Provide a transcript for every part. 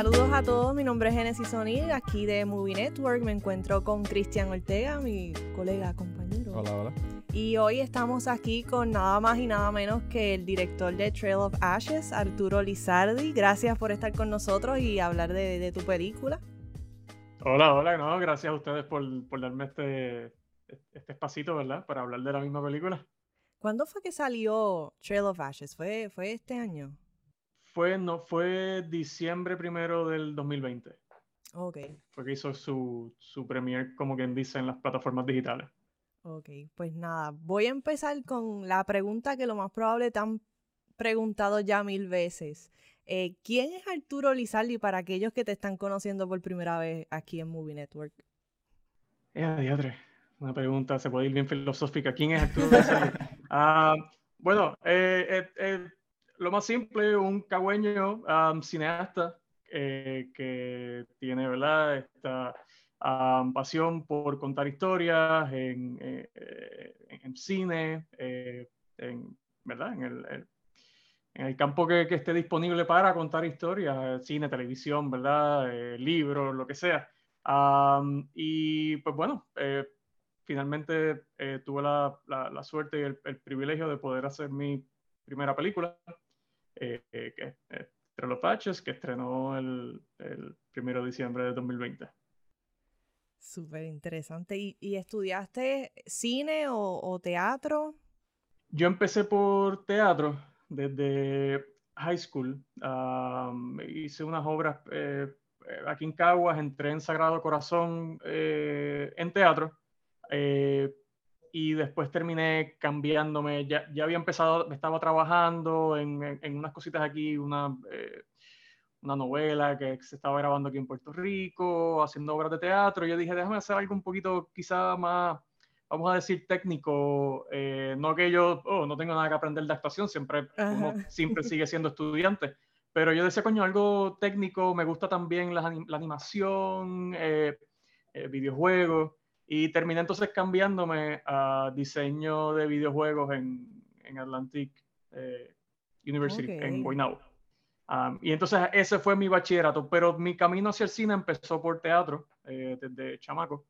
Saludos a todos, mi nombre es Genesis O'Neill, aquí de Movie Network. Me encuentro con Cristian Ortega, mi colega, compañero. Hola, hola. Y hoy estamos aquí con nada más y nada menos que el director de Trail of Ashes, Arturo Lizardi. Gracias por estar con nosotros y hablar de, tu película. Hola, hola, no, gracias a ustedes por, por darme este, este espacito, ¿verdad? Para hablar de la misma película. ¿Cuándo fue que salió Trail of Ashes? ¿Fue, fue este año? Fue, no, fue diciembre primero del 2020. Ok. Fue que hizo su, su premier, como quien dice, en las plataformas digitales. Ok, pues nada, voy a empezar con la pregunta que lo más probable te han preguntado ya mil veces. Eh, ¿Quién es Arturo Lizardi para aquellos que te están conociendo por primera vez aquí en Movie Network? Eh, Una pregunta, se puede ir bien filosófica. ¿Quién es Arturo Lizardi? Ah, bueno, eh, eh, lo más simple, un cagüeño cineasta que tiene, ¿verdad? Esta pasión por contar historias en, eh, en cine, eh, en, ¿verdad? En el, en el campo que, que, esté disponible para contar historias, cine, televisión, ¿verdad? Eh, libros, lo que sea. y pues bueno, finalmente tuve la, la, suerte y el, privilegio de poder hacer mi primera película, que es Trail of Patches, que estrenó el, el 1 de diciembre de 2020. Súper interesante. ¿Y, estudiaste cine o, teatro? Yo empecé por teatro desde high school. hice unas obras eh, aquí en Caguas, entré en Sagrado Corazón eh, en teatro eh, y después terminé cambiándome. Ya, ya había empezado, estaba trabajando en, en unas cositas aquí, una una novela que se estaba grabando aquí en Puerto Rico, haciendo obras de teatro. Yo dije, déjame hacer algo un poquito quizá más, vamos a decir, técnico. Eh, no que yo oh, no tengo nada que aprender de actuación, siempre, siempre sigue siendo estudiante. Pero yo decía, coño, algo técnico, me gusta también la, animación, eh, eh, videojuegos. Y terminé entonces cambiándome a diseño de videojuegos en, en Atlantic University, en Guaynabo y entonces ese fue mi bachillerato, pero mi camino hacia el cine empezó por teatro eh, desde chamaco.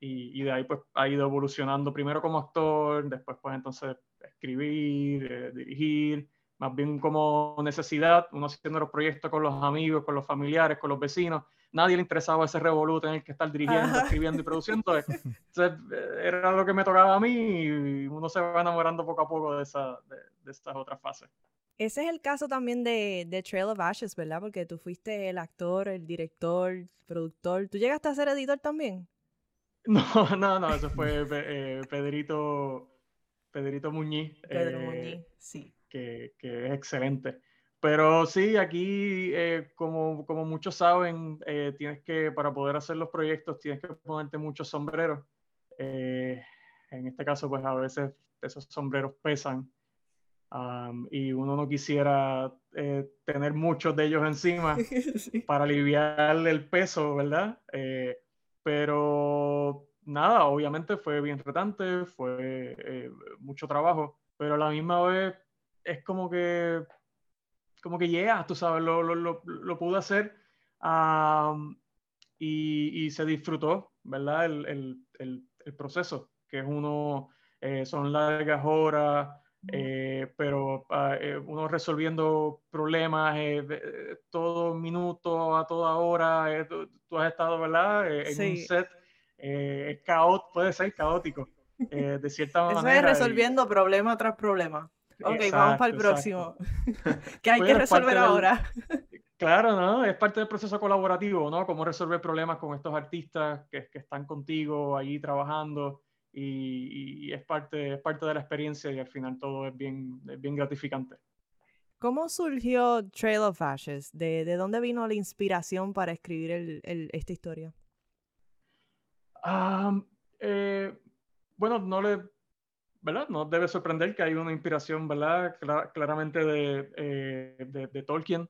y, y, de ahí pues ha ido evolucionando primero como actor, después pues entonces escribir, eh, dirigir, más bien como necesidad, uno haciendo los proyectos con los amigos, con los familiares, con los vecinos. Nadie le interesaba ese revoluto en el que estar dirigiendo, escribiendo y produciendo. Entonces, eh, era lo que me tocaba a mí y uno se va enamorando poco a poco de, esa, de, de estas otras fases. Ese es el caso también de, de, Trail of Ashes, ¿verdad? Porque tú fuiste el actor, el director, el productor. ¿Tú llegaste a ser editor también? No, no, no, eso fue eh, Pedrito, Pedrito Muñiz. Pedro eh, Muñiz, sí. Que, que, es excelente. Pero sí, aquí, eh, como, como muchos saben, tienes que, para poder hacer los proyectos, tienes que ponerte muchos sombreros. en este caso, pues a veces esos sombreros pesan y uno no quisiera eh, tener muchos de ellos encima para aliviar el peso, ¿verdad? Eh, pero nada, obviamente fue bien retante, fue eh, mucho trabajo, pero a la misma vez es como que, como que yeah, tú sabes, lo, lo, lo, lo pude hacer y, y, se disfrutó, ¿verdad? El, el, el, el proceso, que es uno, son largas horas. Eh, pero ah, eh, uno resolviendo problemas eh, todo minuto, a toda hora, tú, has estado, ¿verdad? en un set, es puede ser caótico, de cierta manera. Eso es resolviendo problema tras problema. Ok, vamos para el próximo. ¿Qué hay que resolver ahora? Claro, ¿no? Es parte del proceso colaborativo, ¿no? Cómo resolver problemas con estos artistas que, que están contigo allí trabajando y, es, parte, es parte de la experiencia y al final todo es bien, bien gratificante. ¿Cómo surgió Trail of Ashes? ¿De, de dónde vino la inspiración para escribir el, esta historia? Eh, bueno, no le, No debe sorprender que hay una inspiración, claramente de, eh, Tolkien,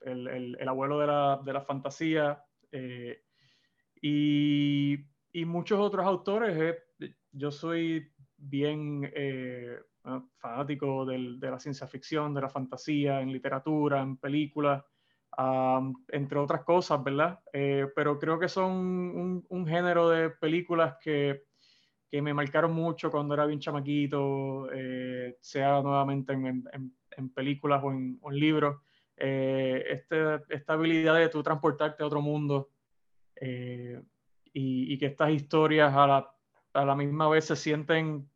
el, el, el, abuelo de la, fantasía. Eh, y y muchos otros autores. Eh, yo soy bien eh, fanático de la ciencia ficción, de la fantasía, en literatura, en películas. entre otras cosas, ¿verdad? Eh, pero creo que son un, género de películas que, que, me marcaron mucho cuando era bien chamaquito, eh, sea nuevamente en, en, películas o en, libros. Eh, este, esta habilidad de tú transportarte a otro mundo y, y, que estas historias a la, a la misma vez se sienten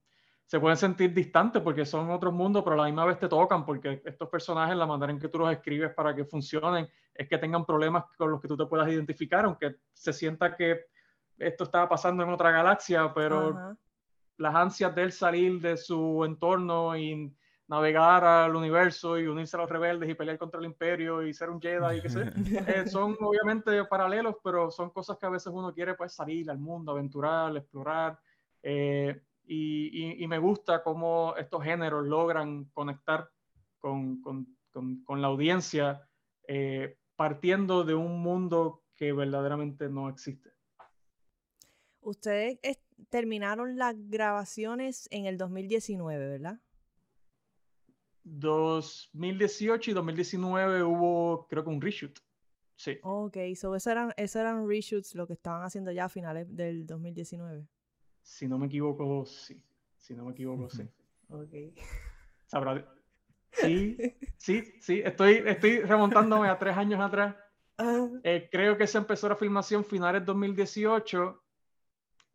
se pueden sentir distantes porque son otros mundos, pero a la misma vez te tocan porque estos personajes, la manera en que tú los escribes para que funcionen, es que tengan problemas con los que tú te puedas identificar, aunque se sienta que esto estaba pasando en otra galaxia, pero las ansias de él salir de su entorno y navegar al universo y unirse a los rebeldes y pelear contra el imperio y ser un Jedi y qué sé, eh, son obviamente paralelos, pero son cosas que a veces uno quiere pues salir al mundo, aventurar, explorar. Eh, y, me gusta cómo estos géneros logran conectar con, la audiencia eh, partiendo de un mundo que verdaderamente no existe. Ustedes terminaron las grabaciones en el 2019, ¿verdad? 2018 y 2019 hubo, creo que un reshoot. Sí. Ok, so esos eran, esos eran reshoots lo que estaban haciendo ya a finales del 2019. Si no me equivoco, sí. Si no me equivoco, sí. Ok. Sí, sí, sí. Estoy, estoy remontándome a tres años atrás. Ah. Eh, creo que se empezó la filmación finales 2018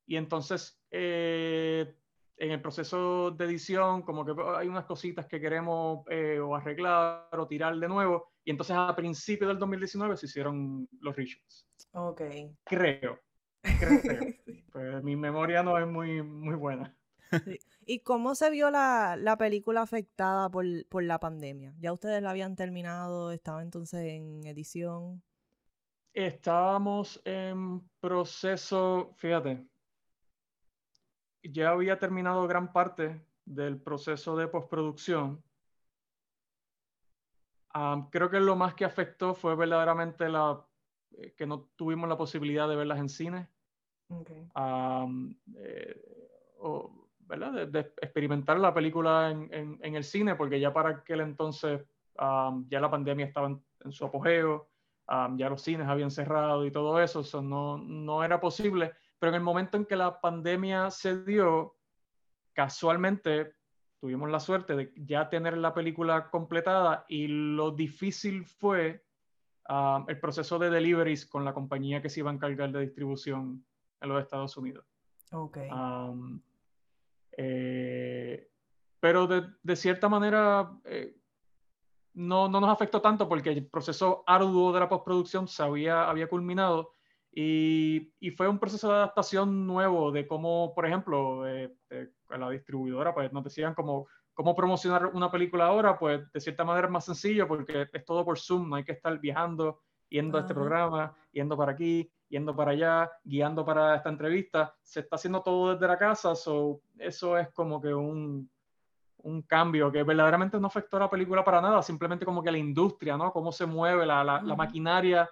y entonces eh, en el proceso de edición como que hay unas cositas que queremos eh, o arreglar o tirar de nuevo y entonces a principios del 2019 se hicieron los reshoots. Ok. Creo. Pues, mi memoria no es muy, muy buena. ¿Y cómo se vio la, película afectada por, la pandemia? ¿Ya ustedes la habían terminado? ¿Estaba entonces en edición? Estábamos en proceso, fíjate, ya había terminado gran parte del proceso de postproducción. creo que lo más que afectó fue verdaderamente la eh, que no tuvimos la posibilidad de verlas en cine. Eh, ¿verdad? De, experimentar la película en, el cine, porque ya para aquel entonces ya la pandemia estaba en, su apogeo, ya los cines habían cerrado y todo eso, eso no, no era posible. Pero en el momento en que la pandemia se dio, casualmente tuvimos la suerte de ya tener la película completada y lo difícil fue el proceso de deliveries con la compañía que se iba a encargar de distribución en los Estados Unidos. Okay. Eh, pero de, cierta manera eh, no, no, nos afectó tanto porque el proceso arduo de la postproducción se había, había culminado y, y, fue un proceso de adaptación nuevo de cómo, por ejemplo, eh, la distribuidora, pues nos decían cómo, cómo promocionar una película ahora, pues de cierta manera es más sencillo porque es todo por Zoom, no hay que estar viajando, yendo a este programa, yendo para aquí, yendo para allá, guiando para esta entrevista. Se está haciendo todo desde la casa, so, eso es como que un, un cambio que verdaderamente no afectó a la película para nada, simplemente como que la industria, ¿no? Cómo se mueve la, la, maquinaria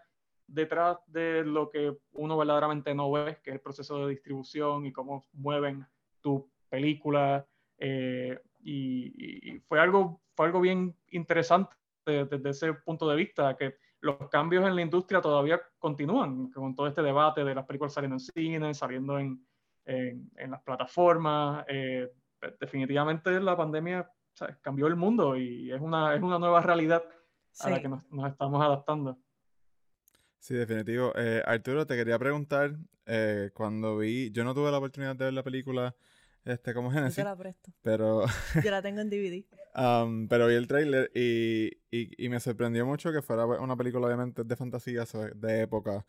detrás de lo que uno verdaderamente no ve, que es el proceso de distribución y cómo mueven tu película. Eh, y, fue, algo, fue algo bien interesante desde ese punto de vista, que los cambios en la industria todavía continúan, con todo este debate de las películas saliendo en cine, saliendo en, en, las plataformas. Eh, definitivamente la pandemia cambió el mundo y es una, es una nueva realidad a la que nos, estamos adaptando. Sí, definitivo. Eh, Arturo, te quería preguntar, eh, cuando vi, yo no tuve la oportunidad de ver la película este, como Genesis. Yo la presto. Pero... Yo la tengo en DVD. Um, pero vi el trailer y, y, me sorprendió mucho que fuera una película obviamente de fantasía, de época.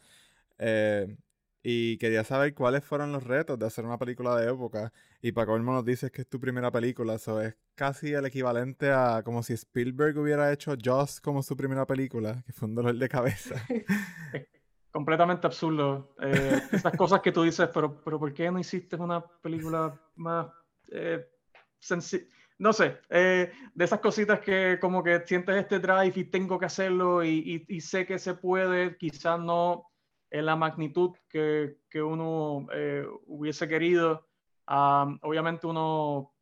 Eh, y quería saber cuáles fueron los retos de hacer una película de época. Y para colmo nos dices que es tu primera película, eso es casi el equivalente a como si Spielberg hubiera hecho Jaws como su primera película, que fue un dolor de cabeza. completamente absurdo. Eh, esas cosas que tú dices, pero, pero ¿por qué no hiciste una película más eh? No sé, eh, de esas cositas que como que sientes este drive y tengo que hacerlo y, y, sé que se puede, quizás no en la magnitud que, que uno eh, hubiese querido. obviamente uno,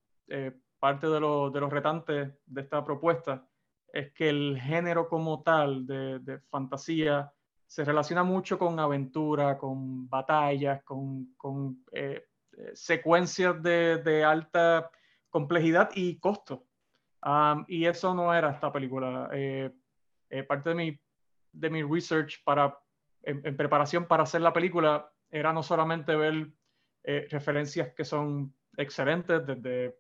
parte de, de, los retantes de esta propuesta es que el género como tal de, fantasía se relaciona mucho con aventura, con batallas, con, eh, eh, secuencias de, alta complejidad y costo. y eso no era esta película. Eh, parte de mi, de mi research para, en, preparación para hacer la película era no solamente ver referencias que son excelentes desde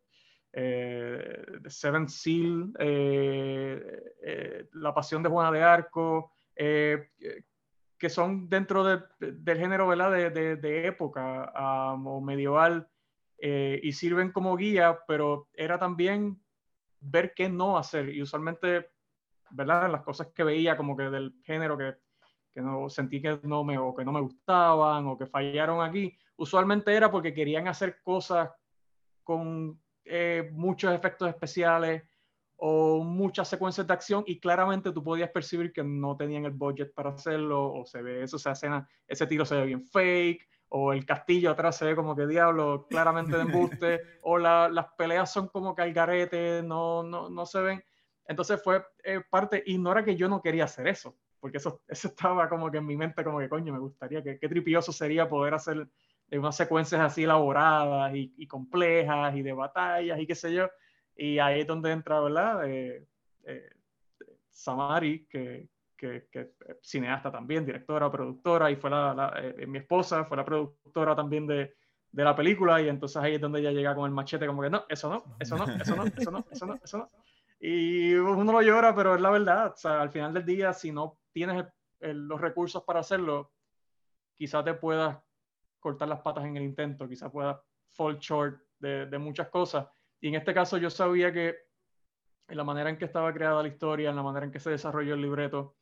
eh, Seven Seal, eh, eh, La Pasión de Juana de Arco, que son dentro del género ¿verdad? De, de, época o medieval y sirven como guía, pero era también ver qué no hacer y usualmente, ¿verdad? Las cosas que veía como que del género que, que no sentí que no me o que no me gustaban o que fallaron aquí, usualmente era porque querían hacer cosas con eh, muchos efectos especiales o muchas secuencias de acción y claramente tú podías percibir que no tenían el budget para hacerlo o se ve eso, esa escena, ese tiro se ve bien fake o el castillo atrás se ve como que diablo, claramente de embuste o las peleas son como que al garete, no, no, no se ven. Entonces fue eh, parte, y no era que yo no quería hacer eso, porque eso, eso estaba como que en mi mente como que coño, me gustaría, que qué tripioso sería poder hacer de unas secuencias así elaboradas y, complejas y de batallas y qué sé yo. Y ahí es donde entra, ¿verdad? Eh, eh, Samari, que, que, que, cineasta también, directora, productora, y fue la, eh, mi esposa, fue la productora también de, de, la película, y entonces ahí es donde ella llega con el machete como que no, eso no, eso no, eso no, eso no, eso no, eso no. Y uno lo llora, pero es la verdad, o sea, al final del día, si no tienes los recursos para hacerlo, quizás te puedas cortar las patas en el intento, quizás pueda fall short de, de, muchas cosas. Y en este caso yo sabía que en la manera en que estaba creada la historia, en la manera en que se desarrolló el libreto,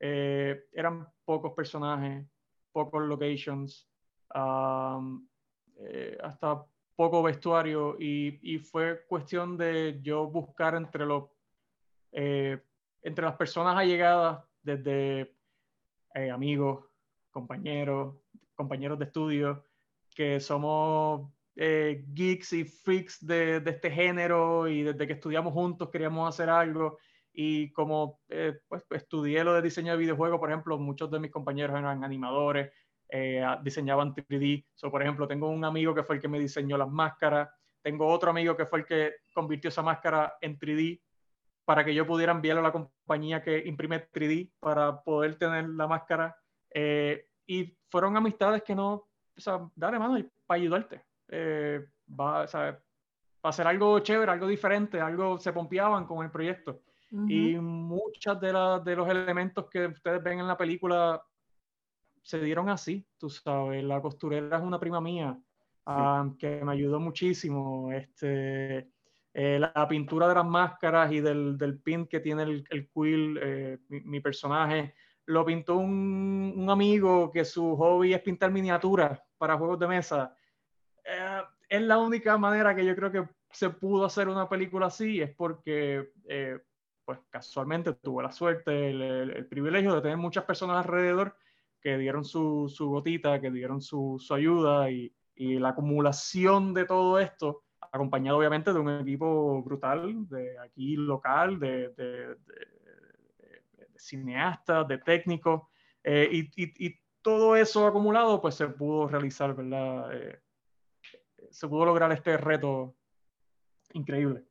eh, eran pocos personajes, pocos locations, um, eh, hasta poco vestuario y, y, fue cuestión de yo buscar entre los eh, entre las personas allegadas desde amigos, compañeros, compañeros de estudio, que somos eh, geeks y freaks de, de, este género y desde que estudiamos juntos queríamos hacer algo. Y como eh, pues, estudié lo de diseño de videojuegos, por ejemplo, muchos de mis compañeros eran animadores, eh, diseñaban 3D. So, por ejemplo, tengo un amigo que fue el que me diseñó las máscaras. Tengo otro amigo que fue el que convirtió esa máscara en 3D para que yo pudiera enviarlo a la compañía que imprime 3D para poder tener la máscara. Eh, y fueron amistades que no, o sea, dale mano para ayudarte. Eh, va, o sea, para hacer algo chévere, algo diferente, algo se pompeaban con el proyecto. Y muchos de, de los elementos que ustedes ven en la película se dieron así, tú sabes. La costurera es una prima mía ah, que me ayudó muchísimo. Este, eh, la, pintura de las máscaras y del, del pin que tiene el, el quill, eh, mi, personaje, lo pintó un, amigo que su hobby es pintar miniaturas para juegos de mesa. Eh, es la única manera que yo creo que se pudo hacer una película así, es porque, pues casualmente tuve la suerte, el, privilegio de tener muchas personas alrededor que dieron su, su gotita, que dieron su, su ayuda y, la acumulación de todo esto, acompañado obviamente de un equipo brutal, de aquí local, de, de cineastas, de técnicos, eh, y, todo eso acumulado, pues se pudo realizar, ¿verdad? Eh, se pudo lograr este reto increíble.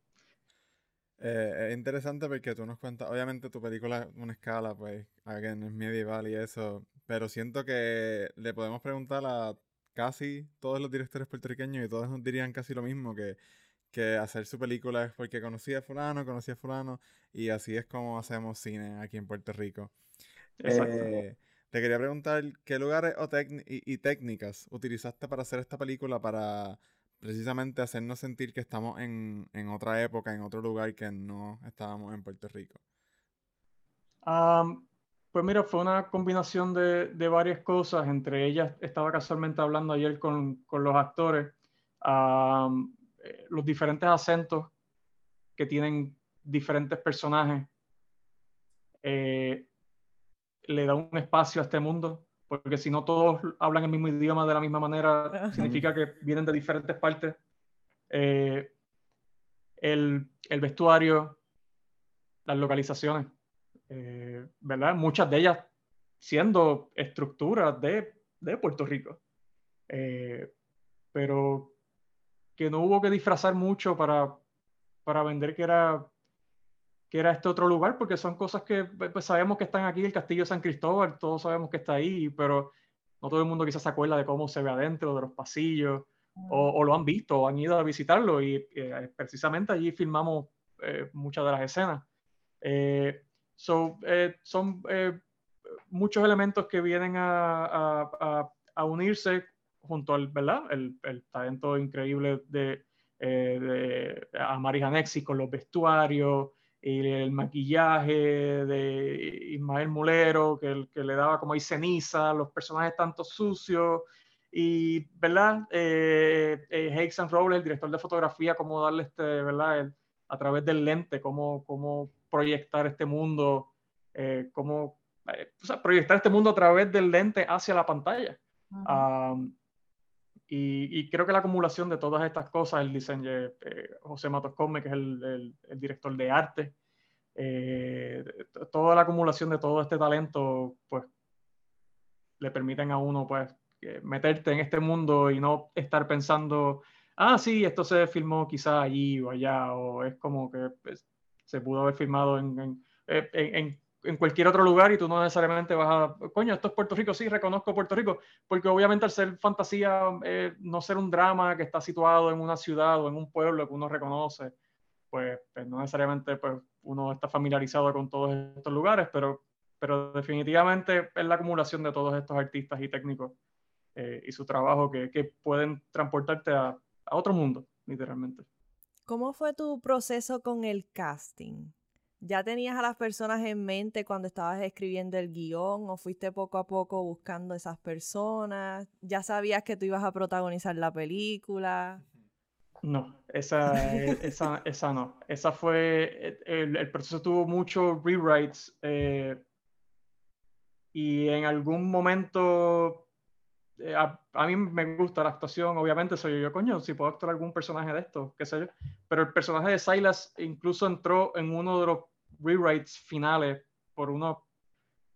Eh, es interesante porque tú nos cuentas, obviamente tu película es una escala, pues, again, es medieval y eso, pero siento que le podemos preguntar a casi todos los directores puertorriqueños y todos nos dirían casi lo mismo, que que hacer su película es porque conocía a fulano, conocía a fulano, y así es como hacemos cine aquí en Puerto Rico. Eh, te quería preguntar, ¿qué lugares o y, técnicas utilizaste para hacer esta película para precisamente hacernos sentir que estamos en, otra época, en otro lugar que no estábamos en Puerto Rico? Pues mira, fue una combinación de, varias cosas, entre ellas estaba casualmente hablando ayer con, los actores. Eh, los diferentes acentos que tienen diferentes personajes eh, le da un espacio a este mundo, porque si no todos hablan el mismo idioma de la misma manera, significa que vienen de diferentes partes. Eh, el, el, vestuario, las localizaciones, eh, ¿verdad? Muchas de ellas siendo estructuras de, de Puerto Rico. Eh, pero que no hubo que disfrazar mucho para, para vender que era, que era este otro lugar, porque son cosas que pues, sabemos que están aquí, el Castillo de San Cristóbal, todos sabemos que está ahí, pero no todo el mundo quizás se acuerda de cómo se ve adentro, de los pasillos, o, lo han visto, o han ido a visitarlo, y eh, precisamente allí filmamos eh, muchas de las escenas. Eh, son muchos elementos que vienen a, a, a, unirse junto al, ¿verdad? El, el talento increíble de, de Amari Hanexi con los vestuarios, y el maquillaje de Ismael Mulero, que, que le daba como ahí ceniza, los personajes tanto sucios, y, ¿verdad? Eh, eh Robles, el director de fotografía, cómo darle este, ¿verdad? a través del lente, cómo, cómo proyectar este mundo, eh, cómo eh, o sea, proyectar este mundo a través del lente hacia la pantalla. y, creo que la acumulación de todas estas cosas, el diseño, eh, José Matos Come, que es el, el, director de arte, toda la acumulación de todo este talento, pues le permiten a uno, pues, meterte en este mundo y no estar pensando, ah, sí, esto se filmó quizá allí o allá, o es como que pues, se pudo haber filmado en, en, en, en, cualquier otro lugar y tú no necesariamente vas a, coño, esto es Puerto Rico, sí, reconozco Puerto Rico, porque obviamente al ser fantasía, eh, no ser un drama que está situado en una ciudad o en un pueblo que uno reconoce, pues, pues no necesariamente pues, uno está familiarizado con todos estos lugares, pero, pero definitivamente es la acumulación de todos estos artistas y técnicos eh, y su trabajo que, que pueden transportarte a, a, otro mundo, literalmente. ¿Cómo fue tu proceso con el casting? ¿Ya tenías a las personas en mente cuando estabas escribiendo el guion o fuiste poco a poco buscando esas personas? ¿Ya sabías que tú ibas a protagonizar la película? No, esa, e, esa, esa no. Esa fue, el, el proceso tuvo muchos rewrites eh, y en algún momento eh, a, mí me gusta la actuación, obviamente soy yo, coño, si puedo actuar algún personaje de esto, qué sé yo. Pero el personaje de Silas incluso entró en uno de los rewrites finales por unos,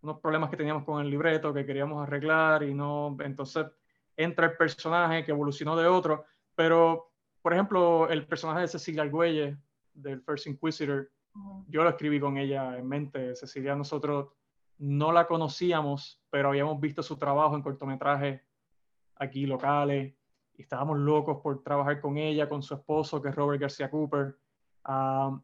unos problemas que teníamos con el libreto que queríamos arreglar y no, entonces entra el personaje que evolucionó de otro, pero por ejemplo, el personaje de Cecilia Argüelle, del First Inquisitor, yo lo escribí con ella en mente. Cecilia, nosotros no la conocíamos, pero habíamos visto su trabajo en cortometrajes aquí locales y estábamos locos por trabajar con ella, con su esposo, que es Robert García Cooper. Um,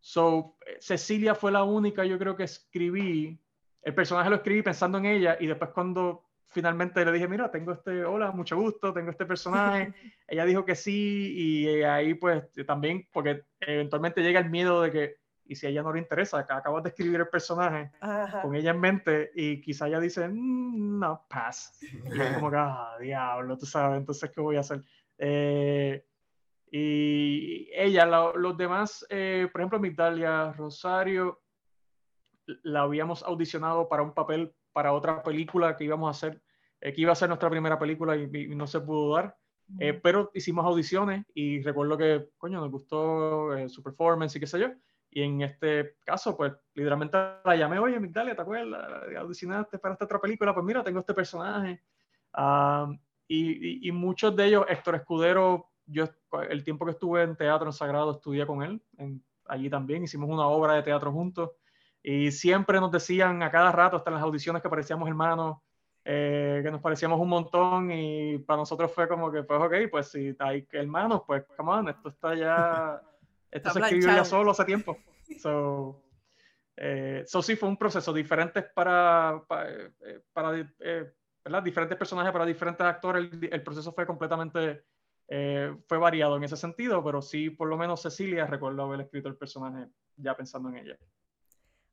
so, Cecilia fue la única, yo creo que escribí, el personaje lo escribí pensando en ella y después cuando finalmente le dije, mira, tengo este, hola, mucho gusto, tengo este personaje, ella dijo que sí y ahí pues también, porque eventualmente llega el miedo de que y si a ella no le interesa, acabas de escribir el personaje con ella en mente y quizá ella dice, mm, no, pass. Y es como que, ah, diablo, tú sabes, entonces, ¿qué voy a hacer? Eh, y ella, los demás, eh, por ejemplo, Migdalia Rosario, la habíamos audicionado para un papel, para otra película que íbamos a hacer, eh, que iba a ser nuestra primera película y, no se pudo dar. pero hicimos audiciones y recuerdo que, coño, nos gustó su performance y qué sé yo. Y en este caso, pues literalmente la llamé, oye, Migdalia, ¿te acuerdas? Audicionaste para esta otra película, pues mira, tengo este personaje. y, y, muchos de ellos, Héctor Escudero, yo el tiempo que estuve en Teatro en Sagrado estudié con él, en, allí también hicimos una obra de teatro juntos. Y siempre nos decían a cada rato, hasta en las audiciones, que parecíamos hermanos, eh, que nos parecíamos un montón y para nosotros fue como que, pues ok, pues si hay hermanos, pues come on, esto está ya esto se escribió ya solo hace tiempo. So, eh, so sí, fue un proceso diferente para, para, eh, para eh, ¿verdad? diferentes personajes, para diferentes actores. El, el proceso fue completamente, eh, fue variado en ese sentido, pero sí, por lo menos Cecilia recuerdo haber escrito el personaje ya pensando en ella.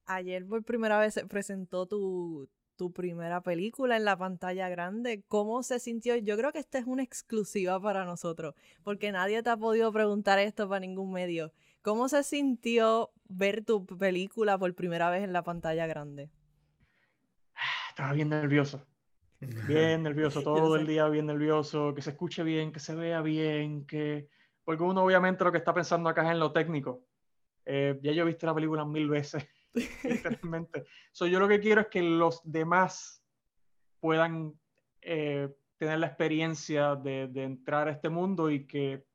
Ayer por primera vez se presentó tu, tu primera película en la pantalla grande. ¿Cómo se sintió? Yo creo que esta es una exclusiva para nosotros, porque nadie te ha podido preguntar esto para ningún medio. ¿Cómo se sintió ver tu película por primera vez en la pantalla grande? Estaba bien nervioso. Bien nervioso, todo el día bien nervioso, que se escuche bien, que se vea bien, que... Porque uno obviamente lo que está pensando acá es en lo técnico. Eh, ya yo he visto la película mil veces, literalmente. So, yo lo que quiero es que los demás puedan eh, tener la experiencia de, de, entrar a este mundo y que,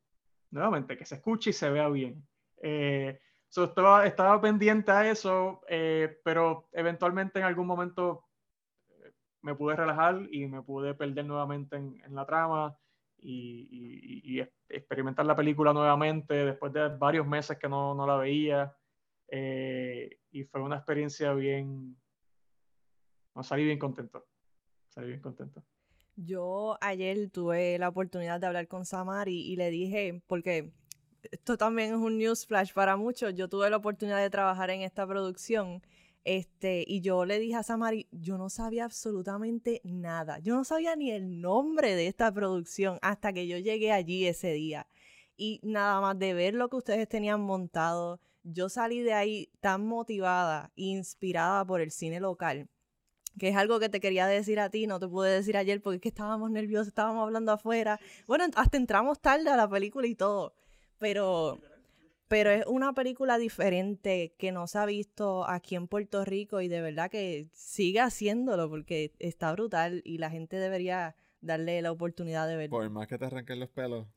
nuevamente, que se escuche y se vea bien. Eh, so, estaba, estaba pendiente a eso, eh, pero eventualmente en algún momento me pude relajar y me pude perder nuevamente en, en la trama y, y, y, experimentar la película nuevamente después de varios meses que no, no la veía. Eh, y fue una experiencia bien... No, salí bien contento. Salí bien contento. Yo ayer tuve la oportunidad de hablar con Samari y le dije, porque esto también es un news flash para muchos, yo tuve la oportunidad de trabajar en esta producción este, y yo le dije a Samari, yo no sabía absolutamente nada. Yo no sabía ni el nombre de esta producción hasta que yo llegué allí ese día. Y nada más de ver lo que ustedes tenían montado, yo salí de ahí tan motivada, inspirada por el cine local, que es algo que te quería decir a ti, no te pude decir ayer porque es que estábamos nerviosos, estábamos hablando afuera. Bueno, hasta entramos tarde a la película y todo, pero pero es una película diferente que no se ha visto aquí en Puerto Rico y de verdad que sigue haciéndolo porque está brutal y la gente debería darle la oportunidad de verlo. Por más que te arranquen los pelos,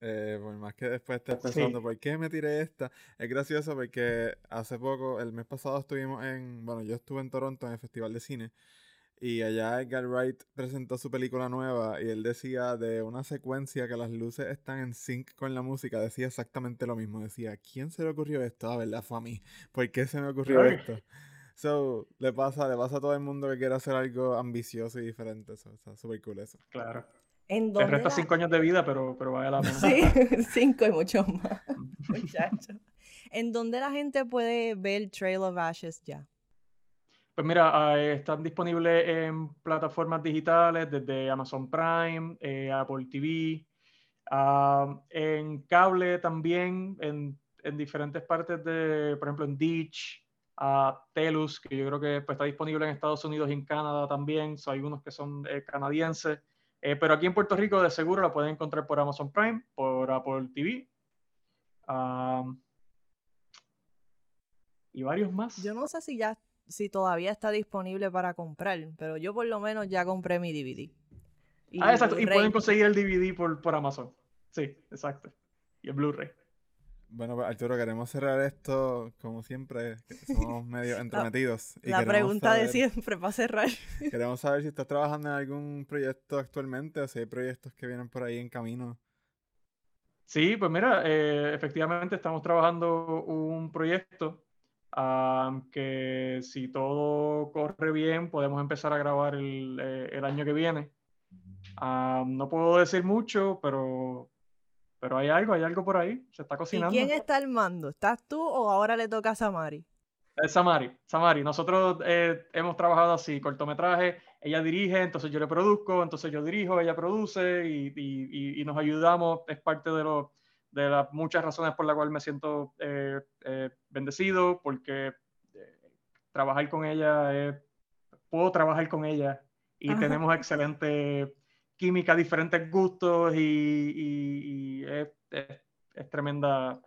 eh, por más que después estés pensando, sí. ¿por qué me tiré esta? Es gracioso porque hace poco, el mes pasado estuvimos en, bueno, yo estuve en Toronto en el Festival de Cine y allá Edgar Wright presentó su película nueva y él decía de una secuencia que las luces están en sync con la música, decía exactamente lo mismo. Decía, ¿quién se le ocurrió esto? Ah, ¿verdad? Fue a mí. ¿Por qué se me ocurrió esto? So, le pasa, le pasa a todo el mundo que quiera hacer algo ambicioso y diferente. Eso, está súper cool eso. Claro. ¿En Te resta la... cinco años de vida, pero, pero vale la pena. Sí, cinco y mucho más. Muchacho. ¿En dónde la gente puede ver Trail of Ashes ya? Pues mira, uh, están disponibles en plataformas digitales desde Amazon Prime, eh, Apple TV, uh, en cable también, en, en, diferentes partes de, por ejemplo, en Ditch, uh, Telus, que yo creo que pues, está disponible en Estados Unidos y en Canadá también, so, hay unos que son eh, canadienses, eh, pero aquí en Puerto Rico de seguro la pueden encontrar por Amazon Prime, por Apple TV. y varios más. Yo no sé si ya si todavía está disponible para comprar, pero yo por lo menos ya compré mi DVD. Y ah, exacto, y pueden conseguir el DVD por, por Amazon. Sí, exacto. Y el Blu-ray. Bueno, pues, Arturo, queremos cerrar esto como siempre, que somos medio entrometidos. La, y la pregunta saber, de siempre para cerrar. Queremos saber si estás trabajando en algún proyecto actualmente o si hay proyectos que vienen por ahí en camino. Sí, pues mira, eh, efectivamente estamos trabajando un proyecto Um, que si todo corre bien, podemos empezar a grabar el, eh, el año que viene. Um, no puedo decir mucho, pero, pero hay algo, hay algo por ahí, se está cocinando. ¿Y quién está al mando? ¿Estás tú o ahora le toca a Samari? Es Samari, Samari. Nosotros eh, hemos trabajado así, cortometraje, ella dirige, entonces yo le produzco, entonces yo dirijo, ella produce y, y, y nos ayudamos, es parte de de las muchas razones por las cuales me siento eh, eh, bendecido, porque eh, trabajar con ella, puedo trabajar con ella y Ajá. tenemos excelente química, diferentes gustos y, y, y es, es, es, tremenda.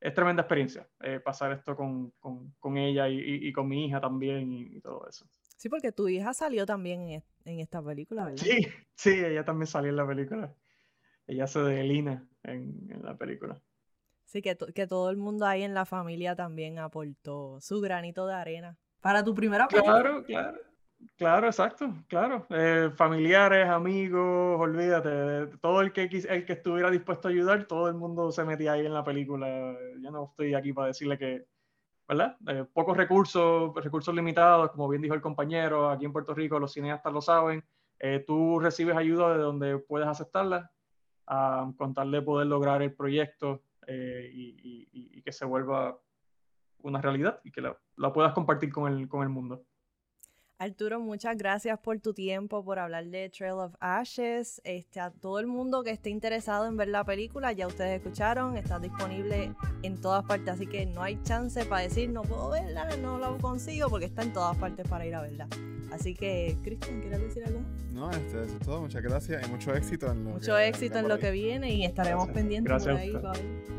Es tremenda experiencia pasar esto con, con, con ella y, y, con mi hija también y, todo eso. Sí, porque tu hija salió también en, en esta película, ¿verdad? Sí, sí, ella también salió en la película ella se de Lina en, en la película. Sí, que, que todo el mundo ahí en la familia también aportó su granito de arena. Para tu primera película. Claro, claro. Claro, exacto, claro. Eh, familiares, amigos, olvídate, todo el que, el que estuviera dispuesto a ayudar, todo el mundo se metía ahí en la película. Yo no estoy aquí para decirle que, ¿verdad? Eh, pocos recursos, recursos limitados, como bien dijo el compañero, aquí en Puerto Rico los cineastas lo saben. Eh, tú recibes ayuda de donde puedes aceptarla a contarle poder lograr el proyecto eh, y, que se vuelva una realidad y que la, la, puedas compartir con el, con el mundo. Arturo, muchas gracias por tu tiempo, por hablar de Trail of Ashes. Este, a todo el mundo que esté interesado en ver la película, ya ustedes escucharon, está disponible en todas partes, así que no hay chance para decir no puedo verla, no la consigo, porque está en todas partes para ir a verla. Así que, Cristian, ¿quieres decir algo? No, este, eso es todo. Muchas gracias y mucho éxito en lo mucho que éxito en lo que viene y estaremos gracias. pendientes gracias por ahí.